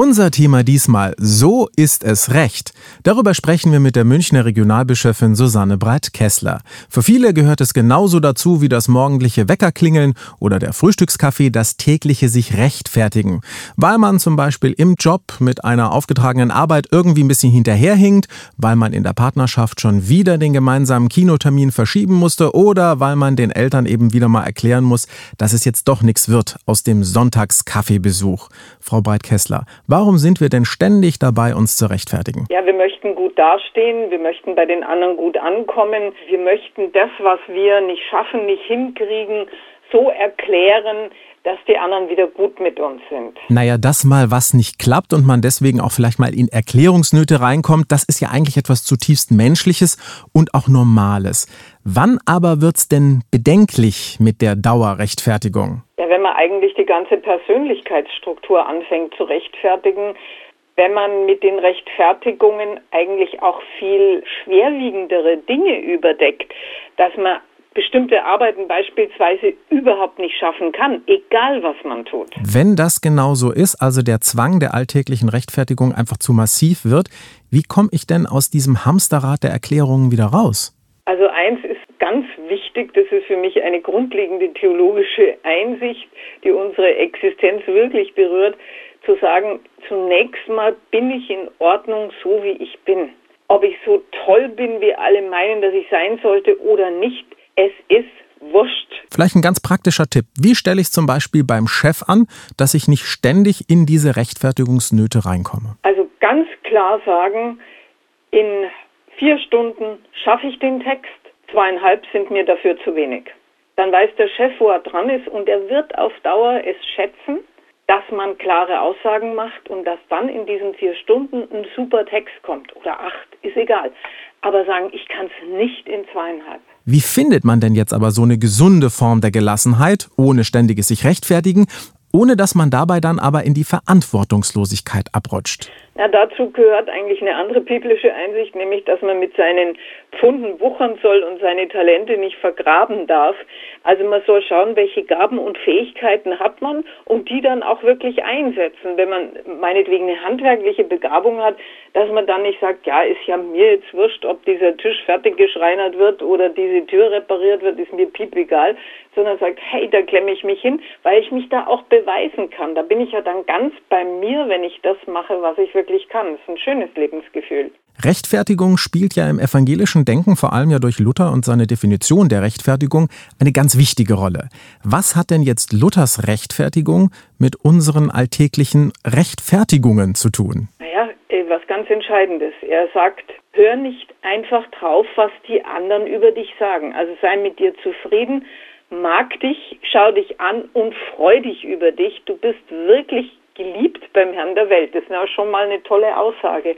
Unser Thema diesmal, so ist es recht. Darüber sprechen wir mit der Münchner Regionalbischöfin Susanne Breit-Kessler. Für viele gehört es genauso dazu wie das morgendliche Weckerklingeln oder der Frühstückskaffee, das tägliche sich rechtfertigen. Weil man zum Beispiel im Job mit einer aufgetragenen Arbeit irgendwie ein bisschen hinterherhinkt, weil man in der Partnerschaft schon wieder den gemeinsamen Kinotermin verschieben musste oder weil man den Eltern eben wieder mal erklären muss, dass es jetzt doch nichts wird aus dem Sonntagskaffeebesuch. Frau Breit-Kessler, Warum sind wir denn ständig dabei, uns zu rechtfertigen? Ja, wir möchten gut dastehen, wir möchten bei den anderen gut ankommen, wir möchten das, was wir nicht schaffen, nicht hinkriegen, so erklären, dass die anderen wieder gut mit uns sind. Naja, dass mal was nicht klappt und man deswegen auch vielleicht mal in Erklärungsnöte reinkommt, das ist ja eigentlich etwas zutiefst Menschliches und auch Normales. Wann aber wird's denn bedenklich mit der Dauerrechtfertigung? Wenn man eigentlich die ganze Persönlichkeitsstruktur anfängt zu rechtfertigen, wenn man mit den Rechtfertigungen eigentlich auch viel schwerwiegendere Dinge überdeckt, dass man bestimmte Arbeiten beispielsweise überhaupt nicht schaffen kann, egal was man tut. Wenn das genau so ist, also der Zwang der alltäglichen Rechtfertigung einfach zu massiv wird, wie komme ich denn aus diesem Hamsterrad der Erklärungen wieder raus? Also eins wichtig, das ist für mich eine grundlegende theologische Einsicht, die unsere Existenz wirklich berührt, zu sagen, zunächst mal bin ich in Ordnung so, wie ich bin. Ob ich so toll bin, wie alle meinen, dass ich sein sollte oder nicht, es ist wurscht. Vielleicht ein ganz praktischer Tipp. Wie stelle ich zum Beispiel beim Chef an, dass ich nicht ständig in diese Rechtfertigungsnöte reinkomme? Also ganz klar sagen, in vier Stunden schaffe ich den Text, zweieinhalb sind mir dafür zu wenig. Dann weiß der Chef, wo er dran ist und er wird auf Dauer es schätzen, dass man klare Aussagen macht und dass dann in diesen vier Stunden ein super Text kommt oder acht, ist egal. Aber sagen, ich kann es nicht in zweieinhalb. Wie findet man denn jetzt aber so eine gesunde Form der Gelassenheit, ohne ständiges sich rechtfertigen, ohne dass man dabei dann aber in die Verantwortungslosigkeit abrutscht? Ja, dazu gehört eigentlich eine andere biblische Einsicht, nämlich dass man mit seinen Pfunden wuchern soll und seine Talente nicht vergraben darf. Also man soll schauen, welche Gaben und Fähigkeiten hat man und die dann auch wirklich einsetzen. Wenn man meinetwegen eine handwerkliche Begabung hat, dass man dann nicht sagt, ja, ist ja mir jetzt wurscht, ob dieser Tisch fertig geschreinert wird oder diese Tür repariert wird, ist mir piep egal, sondern sagt, hey, da klemme ich mich hin, weil ich mich da auch beweisen kann. Da bin ich ja dann ganz bei mir, wenn ich das mache, was ich wirklich wirklich kann. Das ist ein schönes Lebensgefühl. Rechtfertigung spielt ja im evangelischen Denken, vor allem ja durch Luther und seine Definition der Rechtfertigung, eine ganz wichtige Rolle. Was hat denn jetzt Luthers Rechtfertigung mit unseren alltäglichen Rechtfertigungen zu tun? Naja, äh, was ganz Entscheidendes. Er sagt, hör nicht einfach drauf, was die anderen über dich sagen. Also sei mit dir zufrieden, mag dich, schau dich an und freu dich über dich. Du bist wirklich geliebt beim Herrn der Welt. Das ist ja schon mal eine tolle Aussage.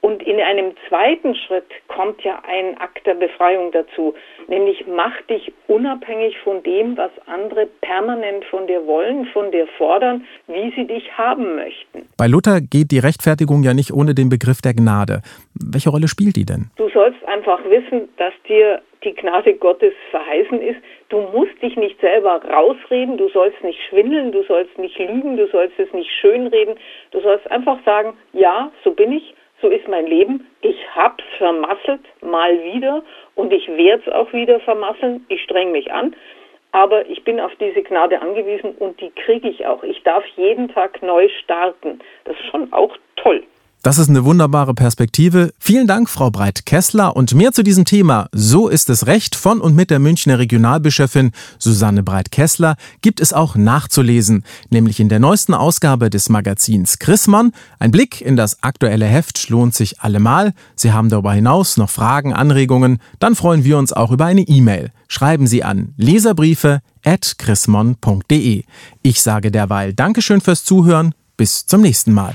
Und in einem zweiten Schritt kommt ja ein Akt der Befreiung dazu, nämlich mach dich unabhängig von dem, was andere permanent von dir wollen, von dir fordern, wie sie dich haben möchten. Bei Luther geht die Rechtfertigung ja nicht ohne den Begriff der Gnade. Welche Rolle spielt die denn? Du sollst einfach wissen, dass dir die Gnade Gottes verheißen ist. Du musst dich nicht selber rausreden, du sollst nicht schwindeln, du sollst nicht lügen, du sollst es nicht schönreden. Du sollst einfach sagen, ja, so bin ich, so ist mein Leben. Ich hab's vermasselt, mal wieder, und ich werde es auch wieder vermasseln. Ich streng mich an. Aber ich bin auf diese Gnade angewiesen und die kriege ich auch. Ich darf jeden Tag neu starten. Das ist schon auch toll. Das ist eine wunderbare Perspektive. Vielen Dank, Frau Breit-Kessler. Und mehr zu diesem Thema So ist es Recht von und mit der Münchner Regionalbischöfin Susanne Breit-Kessler gibt es auch nachzulesen, nämlich in der neuesten Ausgabe des Magazins Chrismon. Ein Blick in das aktuelle Heft lohnt sich allemal. Sie haben darüber hinaus noch Fragen, Anregungen. Dann freuen wir uns auch über eine E-Mail. Schreiben Sie an leserbriefe at chrismon.de. Ich sage derweil Dankeschön fürs Zuhören. Bis zum nächsten Mal.